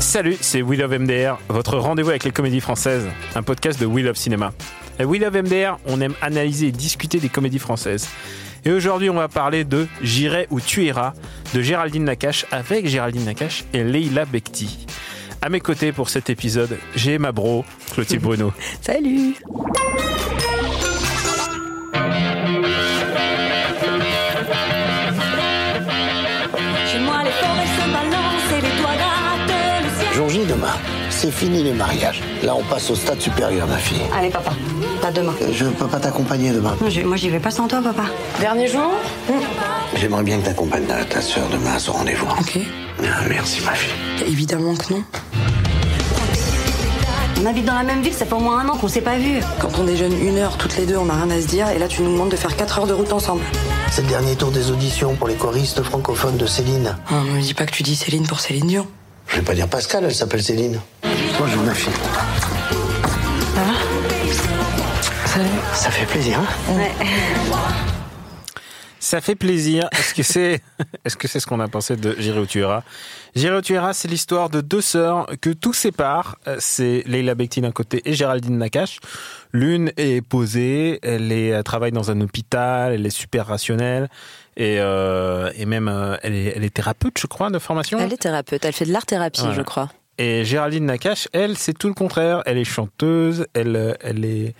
Salut, c'est We Love MDR, votre rendez-vous avec les comédies françaises, un podcast de We Love Cinéma. À We Love MDR, on aime analyser et discuter des comédies françaises. Et aujourd'hui, on va parler de J'irai où tu iras de Géraldine Nakache avec Géraldine Nakache et Leila Bekti. À mes côtés pour cet épisode, j'ai ma bro, Clotilde Bruno. Salut Jour J demain, c'est fini les mariages. Là, on passe au stade supérieur, ma fille. Allez, papa, pas demain. Je peux pas t'accompagner demain. Moi, j'y- Moi, j'y vais pas sans toi, papa. Dernier jour J'aimerais bien que t'accompagnes ta, ta soeur demain à son rendez-vous. Ok. Ah, merci, ma fille. Évidemment que non. On habite dans la même ville, ça fait au moins un an qu'on s'est pas vu. Quand on déjeune une heure toutes les deux, on n'a rien à se dire, et là, tu nous demandes de faire 4 heures de route ensemble. C'est le dernier tour des auditions pour les choristes francophones de Céline. Oh, ne me dis pas que tu dis Céline pour Céline Dion. Je vais pas dire Pascal, elle s'appelle Céline. Bonjour, ma fille. Salut. Ça fait plaisir, hein Ça fait plaisir. Est-ce que c'est est-ce que c'est ce qu'on a pensé de J'irai où tu iras J'irai où tu iras, c'est l'histoire de deux sœurs que tout sépare. Euh, C'est Leila Bekti d'un côté et Géraldine Nakache. L'une est posée, elle, est, elle travaille dans un hôpital, elle est super rationnelle et, euh, et même euh, elle, est, elle est thérapeute, je crois, de formation? Elle est thérapeute, elle fait de l'art-thérapie, je crois. Et Géraldine Nakache, elle, c'est tout le contraire. Elle est chanteuse, elle, euh, elle est...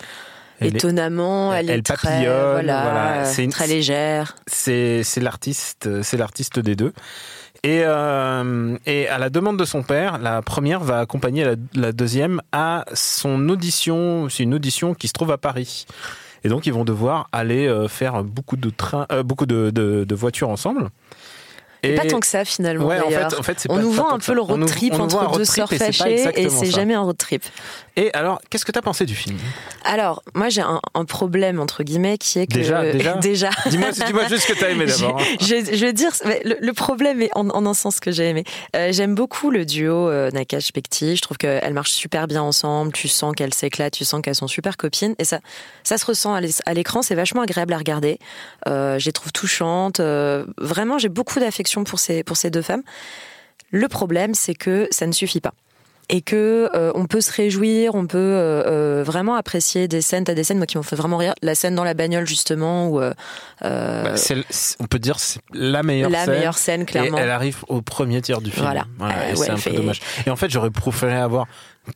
elle Étonnamment, elle, elle est très, papillonne, voilà, voilà. C'est une- très légère. c'est c'est l'artiste c'est l'artiste des deux et euh, et à la demande de son père la première va accompagner la, la deuxième à son audition c'est une audition qui se trouve à Paris et donc ils vont devoir aller euh, faire beaucoup de trains euh, beaucoup de, voitures ensemble Et pas tant que ça, finalement, Ouais, en fait, en fait, c'est on nous vend un peu ça. le road trip on entre deux sœurs et c'est pas fâchées et c'est jamais un road trip. et alors qu'est-ce que t'as pensé du film? Alors, moi, j'ai un, un problème, entre guillemets, qui est que... Déjà, déjà? déjà. dis-moi dis-moi juste ce que t'as aimé d'abord je, veux dire, le, le problème est en, en un sens que j'ai aimé. Euh, J'aime beaucoup le duo euh, Nakash Bekti. Je trouve qu'elles marchent super bien ensemble. Tu sens qu'elles s'éclatent, tu sens qu'elles sont super copines. Et ça, ça se ressent à l'écran. C'est vachement agréable à regarder. Euh, je les trouve touchantes. Euh, vraiment, j'ai beaucoup d'affection pour ces, pour ces deux femmes. Le problème, c'est que ça ne suffit pas. Et que euh, on peut se réjouir, on peut euh, euh, vraiment apprécier des scènes. T'as des scènes moi qui m'ont fait vraiment rire. La scène dans la bagnole justement où euh, Bah, on peut dire c'est la meilleure la scène. meilleure scène clairement. Et elle arrive au premier tiers du film. Voilà. Voilà, et ouais, c'est un peu dommage. Et en fait, j'aurais préféré avoir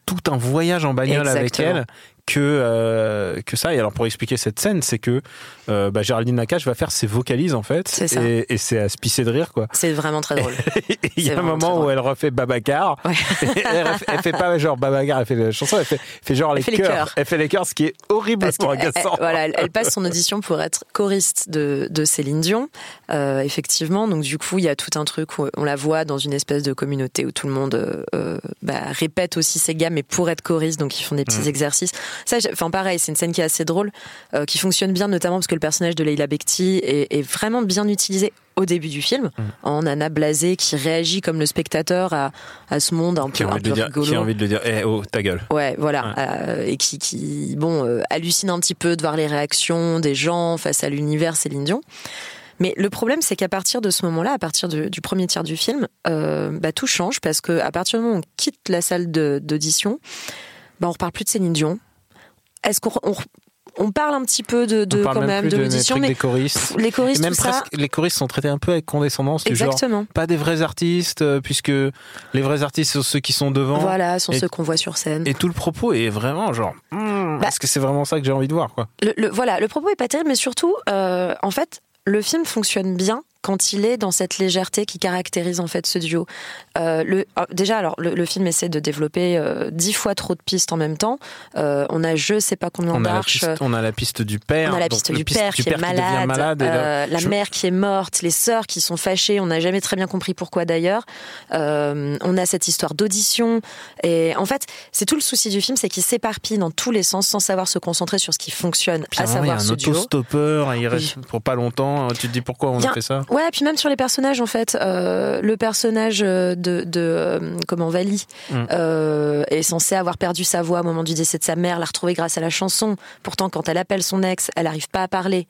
tout un voyage en bagnole avec elle que euh, que ça. Et alors pour expliquer cette scène, c'est que euh, bah, Géraldine Nakache va faire ses vocalises en fait, C'est ça. et, et c'est à se pisser de rire quoi. C'est vraiment très drôle. Il y a un moment où elle refait Babacar. Ouais. elle, refait- elle fait pas genre Babacar, elle fait la chanson, elle fait, fait genre les fait chœurs. Elle fait les chœurs, ce qui est horrible Parce agaçant. elle- voilà, elle, passe son audition pour être choriste de, de Céline Dion, euh, effectivement. Donc du coup, il y a tout un truc où on la voit dans une espèce de communauté où tout le monde bah, répète aussi ses mais pour être choriste, donc ils font des petits Mm. exercices. Ça, enfin pareil, c'est une scène qui est assez drôle, euh, qui fonctionne bien, notamment parce que le personnage de Leila Bekti est, est vraiment bien utilisé au début du film, Mm. en Anna Blasé qui réagit comme le spectateur à, à ce monde un Qui peu, un peu dire, rigolo. qui a envie de le dire, eh oh ta gueule. Ouais, voilà, Ouais. Euh, et qui, qui bon, euh, hallucine un petit peu de voir les réactions des gens face à l'univers Céline Dion. Mais le problème, c'est qu'à partir de ce moment-là, à partir du premier tiers du film, euh, bah, tout change parce que à partir du moment où on quitte la salle d'audition, bah, on reparle plus de Céline Dion. Est-ce qu'on on, on parle un petit peu de, de quand même de l'audition, mais des choristes. les Et choristes, même tout ça, presque, les choristes sont traités un peu avec condescendance, du genre exactement. pas des vrais artistes, euh, puisque les vrais artistes sont ceux qui sont devant. Voilà, sont Et- ceux qu'on voit sur scène. Et tout le propos est vraiment genre, Bah- est-ce que c'est vraiment ça que j'ai envie de voir, quoi? Le, le- voilà, le propos est pas terrible, mais surtout, euh, en fait, le film fonctionne bien quand il est dans cette légèreté qui caractérise en fait ce duo. Euh, le, ah, déjà, alors le, le film essaie de développer euh, dix fois trop de pistes en même temps. Euh, on a je sais pas combien d'arches. on a la piste du père. On a la piste du piste père qui est malade, malade, et là, la je- mère qui est morte, les sœurs qui sont fâchées. On n'a jamais très bien compris pourquoi d'ailleurs. On a cette histoire d'audition et en fait, c'est tout le souci du film, c'est qu'il s'éparpille dans tous les sens sans savoir se concentrer sur ce qui fonctionne, Puis à il y a un ce duo. autostoppeur, il reste pour pas longtemps. Tu te dis pourquoi on a- fait ça? Ouais, puis même sur les personnages en fait, euh, le personnage de, de euh, comment Vali Mm. euh, est censé avoir perdu sa voix au moment du décès de sa mère, l'a retrouvée grâce à la chanson. Pourtant, quand elle appelle son ex, elle n'arrive pas à parler.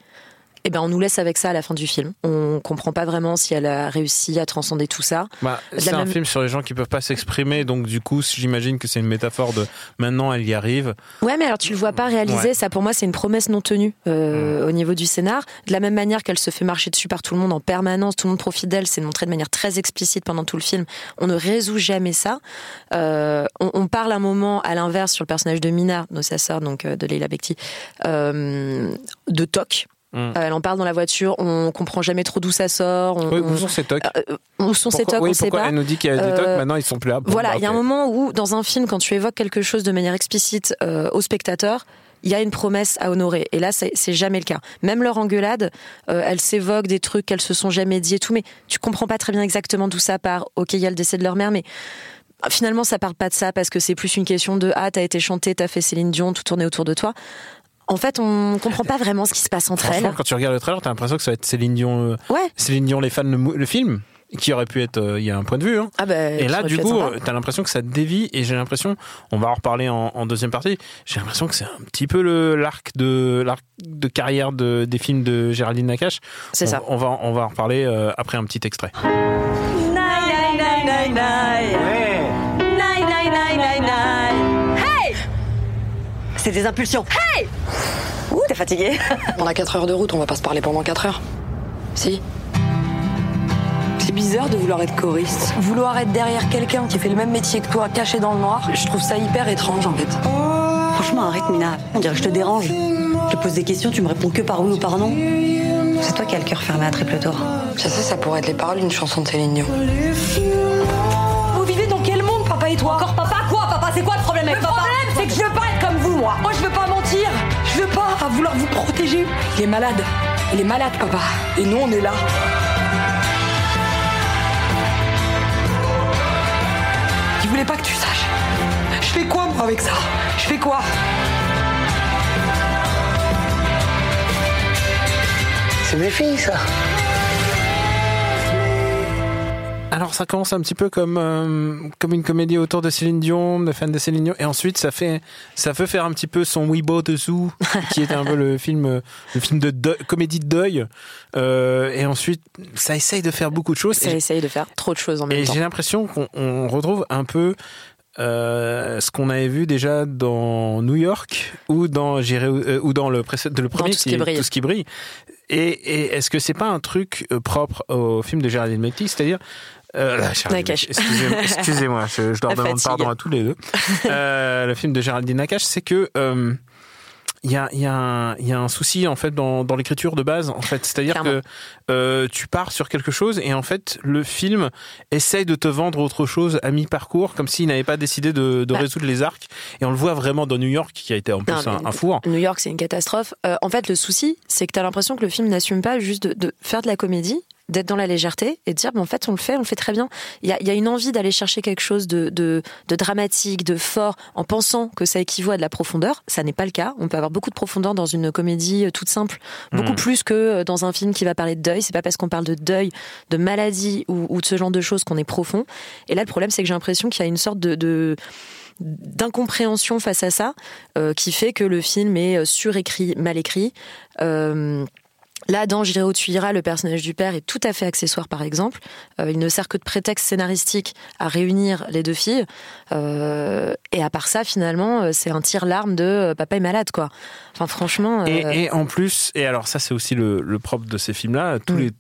Eh ben, on nous laisse avec ça à la fin du film. On comprend pas vraiment si elle a réussi à transcender tout ça. Bah, c'est un film sur les gens qui peuvent pas s'exprimer, donc du coup, j'imagine que c'est une métaphore de maintenant elle y arrive. Ouais, mais alors tu le vois pas réaliser. Ouais. Ça, pour moi, c'est une promesse non tenue euh, au niveau du scénar. De la même manière qu'elle se fait marcher dessus par tout le monde en permanence, tout le monde profite d'elle. C'est montré de manière très explicite pendant tout le film. On ne résout jamais ça. Euh, on, on parle un moment à l'inverse sur le personnage de Mina, de sa sœur, donc euh, de Leila Bekti, euh, de Toc. Mm. Euh, elle en parle dans la voiture. On comprend jamais trop d'où ça sort. On, Oui, où sont ces tocs euh, où sont ces Pourquoi- tocs oui, On sait pas. Elle nous dit qu'il y a des tocs, Euh, maintenant ils sont plus là. Bon, Voilà, bah, il y a un moment où, dans un film, quand tu évoques quelque chose de manière explicite euh, au spectateur, il y a une promesse à honorer. Et là, c'est jamais le cas. Même leur engueulade, euh, elle s'évoque des trucs qu'elles se sont jamais dit et tout, mais tu comprends pas très bien exactement d'où ça part. Ok, il y a le décès de leur mère, mais finalement, ça parle pas de ça parce que c'est plus une question de ah, t'as été chanté, t'as fait Céline Dion, tout tourné autour de toi. En fait, on comprend pas vraiment ce qui se passe entre elles. quand tu regardes le trailer, t'as l'impression que ça va être Céline Dion, euh, Ouais. Céline Dion les fans le, film, qui aurait pu être, euh, il y a un point de vue. Hein. Ah bah, Et ça là, du coup, euh, t'as l'impression que ça dévie, et j'ai l'impression, on va en reparler en, en deuxième partie. J'ai l'impression que c'est un petit peu le l'arc de l'arc de carrière de, des films de Géraldine Nakache. c'est On- ça. On va on va en reparler euh, après un petit extrait. Nine, nine, nine, C'est des impulsions. Hey Ouh, t'es fatigué On a 4 heures de route, on va pas se parler pendant 4 heures. Si. C'est bizarre de vouloir être choriste. Vouloir être derrière quelqu'un qui fait le même métier que toi, caché dans le noir, je trouve ça hyper étrange en fait. Franchement, arrête, Mina. On dirait que je te dérange. Je te pose des questions, tu me réponds que par oui ou par non. C'est toi qui as le cœur fermé à triple tour. Ça, ça, ça pourrait être les paroles d'une chanson de Céline Dion. Vous vivez dans quel monde, papa et toi? Encore papa? Quoi Papa, c'est quoi le problème avec Le papa? problème, c'est que je veux pas vous, moi. Je veux pas mentir. Je veux pas vouloir vous protéger. Il est malade. Il est malade, papa. Et nous, on est là. Je voulais pas que tu saches. Je fais quoi, moi, avec ça? Je fais quoi? C'est mes filles, ça. Alors ça commence un petit peu comme euh, comme une comédie autour de Céline Dion, de fans de Céline Dion, et ensuite ça fait ça peut faire un petit peu son Weibo dessous, qui est un peu le film euh, le film de deuil- comédie de deuil, Euh, et ensuite ça essaye de faire beaucoup de choses. Ça Et, essaye de faire trop de choses en même et temps. j'ai l'impression qu'on on retrouve un peu euh, ce qu'on avait vu déjà dans New York ou dans euh, ou dans le, le premier Tout ce qui brille. tout ce qui brille. Et, et est-ce que c'est pas un truc euh, propre au film de Géraldine Mekti, c'est-à-dire euh, Excusez-moi, je, je leur La demande fatigue. pardon à tous les deux. Euh, le film de Géraldine Nakache, c'est que euh, il y a, y, a y a un souci en fait dans, dans l'écriture de base en fait c'est-à-dire Clairement. que euh, tu pars sur quelque chose et en fait le film essaye de te vendre autre chose à mi-parcours comme s'il n'avait pas décidé de, de Bah. résoudre les arcs et on le voit vraiment dans New York qui a été en plus Non, un, un four New York, c'est une catastrophe. Euh, en fait, le souci, c'est que tu as l'impression que le film n'assume pas juste de, de faire de la comédie, d'être dans la légèreté et de dire, ben, en fait, on le fait, on le fait très bien. Il y a, il y a une envie d'aller chercher quelque chose de, de, de dramatique, de fort, en pensant que ça équivaut à de la profondeur. Ça n'est pas le cas. On peut avoir beaucoup de profondeur dans une comédie euh, toute simple, beaucoup Mhm. plus que euh, dans un film qui va parler de deuil. C'est pas parce qu'on parle de deuil, de maladie ou, ou de ce genre de choses qu'on est profond. Et là, le problème, c'est que j'ai l'impression qu'il y a une sorte de, de d'incompréhension face à ça, euh, qui fait que le film est surécrit, mal écrit. Euh, Là, dans J'irai où tu iras, le personnage du père est tout à fait accessoire, par exemple. Euh, il ne sert que de prétexte scénaristique à réunir les deux filles. Euh, et à part ça, finalement, euh, c'est un tir-larme de euh, papa est malade, quoi. Enfin, franchement. Et, et en plus, et alors ça c'est aussi le, le propre de ces films-là, tous Mm. les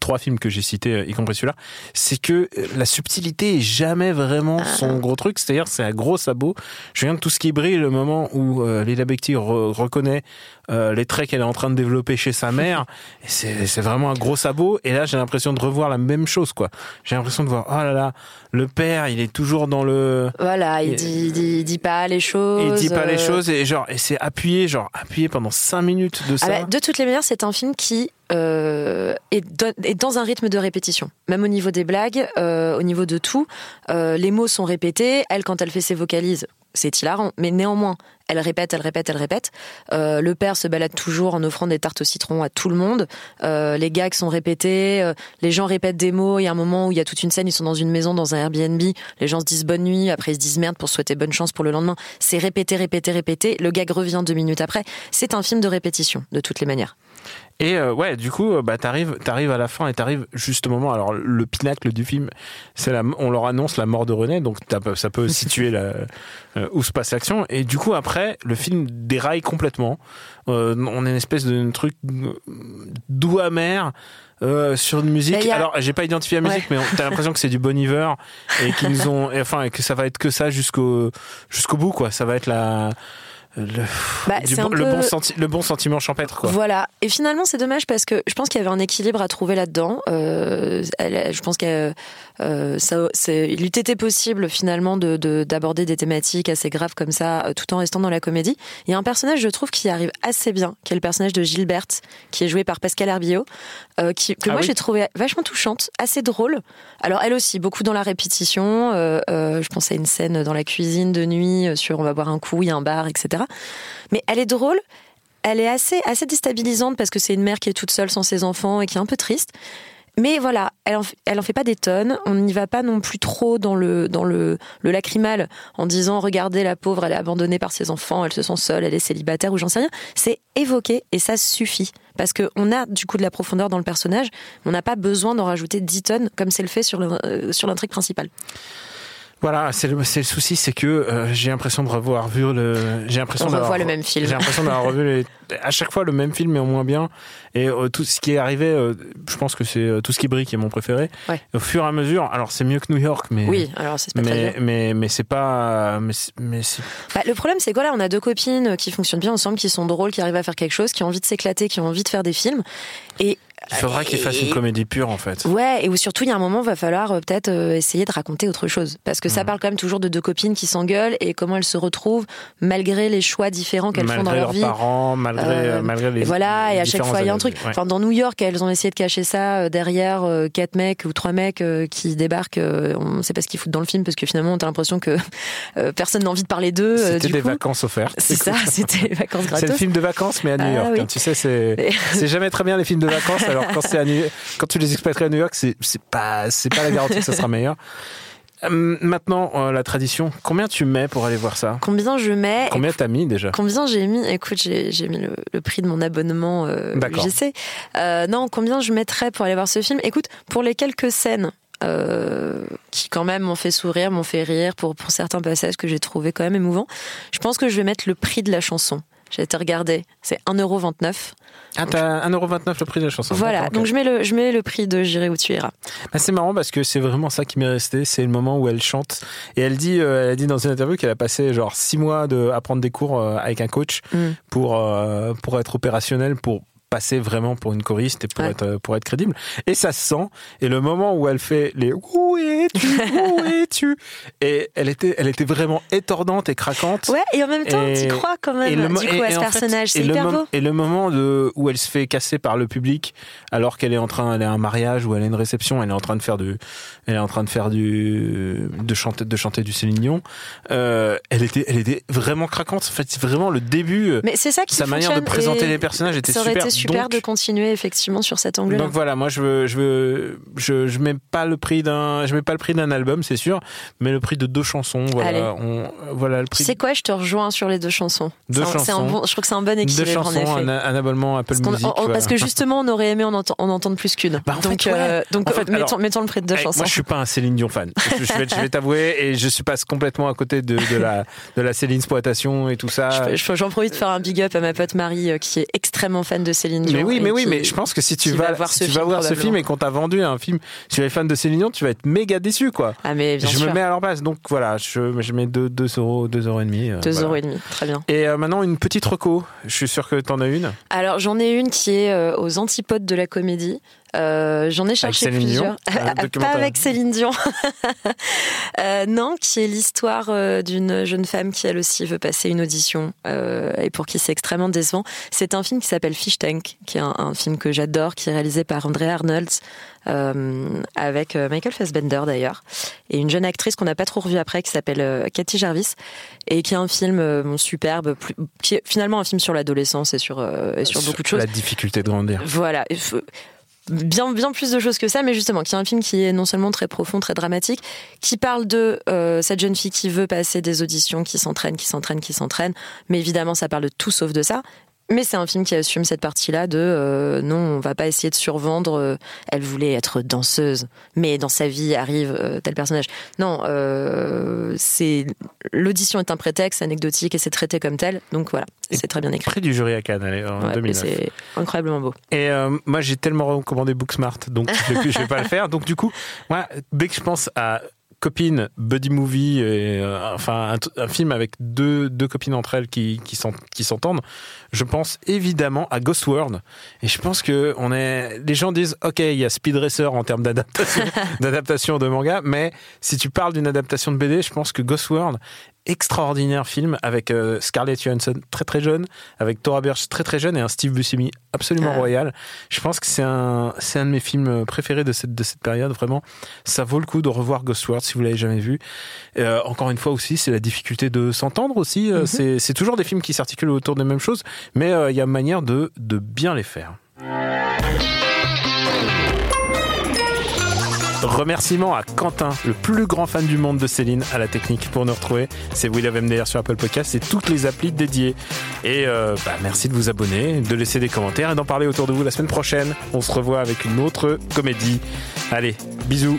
trois films que j'ai cités, y compris celui-là, c'est que la subtilité est jamais vraiment Ah. son gros truc, c'est-à-dire c'est un gros sabot. Je viens de tout ce qui brille, le moment où euh, Lila Bekti re- reconnaît euh, les traits qu'elle est en train de développer chez sa mère. Et c'est vraiment un gros sabot. Et là, j'ai l'impression de revoir la même chose, quoi. J'ai l'impression de voir, oh là là, le père, il est toujours dans le, Voilà, il Et- dit, dit, dit pas les choses. il dit pas les euh, choses et genre, et c'est appuyé, genre appuyé pendant cinq minutes de ça. Ah bah, de toutes les manières, c'est un film qui euh, est dans un rythme de répétition. Même au niveau des blagues, euh, au niveau de tout, euh, les mots sont répétés. Elle, quand elle fait ses vocalises, c'est hilarant. Mais néanmoins, elle répète, elle répète, elle répète. Euh, le père se balade toujours en offrant des tartes au citron à tout le monde. Euh, les gags sont répétés. euh, les gens répètent des mots. Il y a un moment où il y a toute une scène, ils sont dans une maison, dans un Airbnb. Les gens se disent bonne nuit. Après, ils se disent merde pour souhaiter bonne chance pour le lendemain. C'est répété, répété, répété. Le gag revient deux minutes après. C'est un film de répétition, de toutes les manières. Et euh, ouais, du coup, euh, bah t'arrives, t'arrives à la fin et t'arrives juste au moment. Alors le pinacle du film, c'est la, on leur annonce la mort de René, donc ça peut situer la, euh, où se passe l'action. Et du coup, après, le film déraille complètement. Euh, on est une espèce de truc doux amer. euh, sur une musique. A- Alors, j'ai pas identifié la musique, Ouais. mais on- t'as l'impression que c'est du Bon Iver et qu'ils nous ont, et enfin, et que ça va être que ça jusqu'au jusqu'au bout, quoi. Ça va être la le, Bah, du le peu- bon senti- le bon sentiment champêtre, quoi. Voilà. Et finalement, c'est dommage parce que je pense qu'il y avait un équilibre à trouver là-dedans. Euh, je pense que euh, ça, c'est, il eût été possible finalement de, de- d'aborder des thématiques assez graves comme ça, euh, tout en restant dans la comédie. Il y a un personnage, je trouve, qui arrive assez bien, qui est le personnage de Gilberte, qui est joué par Pascal euh, qui, que Ah moi oui. j'ai trouvé vachement touchante, assez drôle. Alors elle aussi, beaucoup dans la répétition. je pense à une scène dans la cuisine de nuit sur on va boire un coup, il y a un bar, etc. Mais elle est drôle. Elle est assez, assez déstabilisante parce que c'est une mère qui est toute seule sans ses enfants et qui est un peu triste. Mais voilà, elle en, f- elle en fait pas des tonnes. On n'y va pas non plus trop dans le, dans le, le lacrymal en disant regardez la pauvre, elle est abandonnée par ses enfants, elle se sent seule, elle est célibataire ou j'en sais rien. C'est évoqué et ça suffit. Parce qu'on a du coup de la profondeur dans le personnage, on n'a pas besoin d'en rajouter 10 tonnes comme c'est le fait sur euh, sur l'intrigue principale. Voilà, c'est le, c'est le souci, c'est que euh, j'ai l'impression de revoir vu le. J'ai l'impression On d'avoir- revoit le même film. J'ai l'impression d'avoir revu les, à chaque fois le même film, mais au moins bien. Et euh, tout ce qui est arrivé, euh, je pense que c'est euh, tout ce qui brille qui est mon préféré. Ouais. Au fur et à mesure, alors c'est mieux que New York, mais. Oui, alors c'est pas très bien. Mais, mais, mais c'est pas. Mais, c'est- mais c'est- Bah, le problème, c'est que voilà, on a deux copines qui fonctionnent bien ensemble, qui sont drôles, qui arrivent à faire quelque chose, qui ont envie de s'éclater, qui ont envie de faire des films. Et il faudra qu'il fasse une comédie pure, en fait. Ouais, et où surtout il y a un moment, va falloir euh, peut-être euh, essayer de raconter autre chose, parce que ça Mhm. parle quand même toujours de deux copines qui s'engueulent et comment elles se retrouvent malgré les choix différents qu'elles font dans Malgré leur leurs vie. parents, malgré, Euh, malgré les. Et voilà, et à chaque fois il y a un truc. Ouais. Enfin, dans New York, elles ont essayé de cacher ça derrière quatre mecs ou trois mecs qui débarquent. on sait pas ce qu'ils foutent dans le film parce que finalement, t'as l'impression que personne n'a envie de parler d'eux. C'était des coup. vacances offertes. C'est ça, c'était les vacances C'est le film de vacances, mais à New Ah York. oui. hein. Tu sais, c'est c'est jamais très bien les films de vacances. Alors quand c'est à New- quand tu les expatries à New York, c'est pas c'est pas la garantie que ça sera meilleur. Euh, maintenant, euh, la tradition. Combien tu mets pour aller voir ça? Combien je mets? Combien t'as mis déjà? Combien j'ai mis? Écoute, j'ai mis le, le prix de mon abonnement euh, D'accord. UGC. Euh, non, combien je mettrais pour aller voir ce film? Écoute, pour les quelques scènes euh, qui quand même m'ont fait sourire, m'ont fait rire, pour, pour certains passages que j'ai trouvé quand même émouvants, je pense que je vais mettre le prix de la chanson. J'ai été regarder, c'est 1,29€. Ah, t'as 1,29€ le prix de la chanson. Voilà, donc je mets, le, je mets le prix de J'irai où tu iras. Bah, c'est marrant parce que c'est vraiment ça qui m'est resté. C'est le moment où elle chante et elle dit, euh, elle a dit dans une interview qu'elle a passé genre six mois de à prendre des cours euh, avec un coach Mm. pour euh, pour être opérationnel pour passer vraiment pour une choriste et pour Ouais. être euh, pour être crédible et ça se sent et le moment où elle fait les où es-tu? Où es-tu? Et elle était elle était vraiment étonnante et craquante Ouais, et en même temps, tu crois quand même, du coup, à et ce en fait, personnage. C'est le hyper beau. Et le moment de, où elle se fait casser par le public, alors qu'elle est en train, elle est à un mariage ou elle a une réception, elle est en train de faire du, elle est en train de faire du, de chanter, de chanter du Céline Dion. Euh, elle était, elle était vraiment craquante. En fait, c'est vraiment le début. Mais c'est ça qui sa manière de présenter les personnages était super. été super Donc- de continuer effectivement sur cet angle-là. donc voilà, moi je veux, je veux, je, je mets pas le prix d'un, je mets pas le prix d'un album, c'est sûr, mais le prix de deux chansons. Voilà, on, voilà le prix. sais quoi, je te rejoins sur les deux chansons. Deux C'est un- c'est chansons. bon, je trouve que c'est un bon deux équilibre en chansons, effet. un, un abonnement Apple Parce, Music. on- voilà. parce que justement, on aurait aimé en, enten- en entendre plus qu'une. Bah, en donc, fait, euh, donc En fait, mettons, alors, mettons le prix de deux chansons. Moi, je suis pas un Céline Dion fan. Je, vais, je vais t'avouer, et je suis passe complètement à côté de, de la de la Céline exploitation et tout ça. Je- je- J'en profite de faire un big up à ma pote Marie euh, qui est extrêmement fan de Céline Dion. Mais oui, mais oui, qui- mais je pense que si tu vas, va voir si ce tu vas film, voir ce film et qu'on t'a vendu un film sur les fans de Céline Dion, tu vas être méga déçu, quoi. Ah, mais bien je sûr. me mets à leur place. Donc voilà, je, je mets 2 deux, deux euros, 2 euros et demi. euh, 2 voilà. euros et demi, très bien. Et euh, maintenant, une petite reco. Je suis sûr que t'en as une. Alors j'en ai une qui est euh, aux antipodes de la comédie. Euh, j'en ai cherché Dion plusieurs. Pas avec Céline Dion. Euh, non, qui est l'histoire euh, d'une jeune femme qui elle aussi veut passer une audition euh, et pour qui c'est extrêmement décevant. C'est un film qui s'appelle Fish Tank, qui est un, un film que j'adore, qui est réalisé par André Arnold. euh, avec Michael Fassbender d'ailleurs et une jeune actrice qu'on n'a pas trop revue après qui s'appelle Cathy Jarvis et qui est un film superbe plus- qui est finalement un film sur l'adolescence et sur et sur beaucoup de choses La difficulté de grandir. voilà. Bien, bien plus de choses que ça, mais justement, qui est un film qui est non seulement très profond, très dramatique, qui parle de euh, cette jeune fille qui veut passer des auditions, qui s'entraîne, qui s'entraîne, qui s'entraîne. Mais évidemment, ça parle de tout sauf de ça. Mais c'est un film qui assume cette partie-là de euh, non, on va pas essayer de survendre. euh, elle voulait être danseuse, mais dans sa vie arrive euh, tel personnage. Non, euh, c'est l'audition est un prétexte anecdotique et c'est traité comme tel. Donc voilà, c'est très bien écrit. Prix du jury à Cannes, allez, en Ouais, et 2009. c'est incroyablement beau. Et euh, moi, j'ai tellement recommandé Booksmart, donc je vais pas le faire. Donc du coup, moi, dès que je pense à copine, buddy movie, euh, enfin un, film avec deux, deux copines entre elles qui, qui s'en- qui s'entendent, je pense évidemment à Ghost World. Et je pense que on est, les gens disent, ok, il y a Speed Racer en termes d'adaptation de manga, mais si tu parles d'une adaptation de BD, je pense que Ghost World extraordinaire film avec euh, Scarlett Johansson très très jeune, avec Tora Birch très très jeune et un Steve Buscemi absolument Ah. royal. Je pense que c'est un c'est un de mes films préférés de cette de cette période vraiment. Ça vaut le coup de revoir Ghost World si vous l'avez jamais vu. Euh, encore une fois aussi, c'est la difficulté de s'entendre aussi. Euh, C'est c'est toujours des films qui s'articulent autour des mêmes choses, mais euh, il y a manière de de bien les faire. Remerciements à Quentin, le plus grand fan du monde de Céline, à la technique pour nous retrouver. C'est Will of MDR sur Apple Podcast et toutes les applis dédiées. Et euh, bah, merci de vous abonner, de laisser des commentaires et d'en parler autour de vous la semaine prochaine. On se revoit avec une autre comédie. Allez, bisous.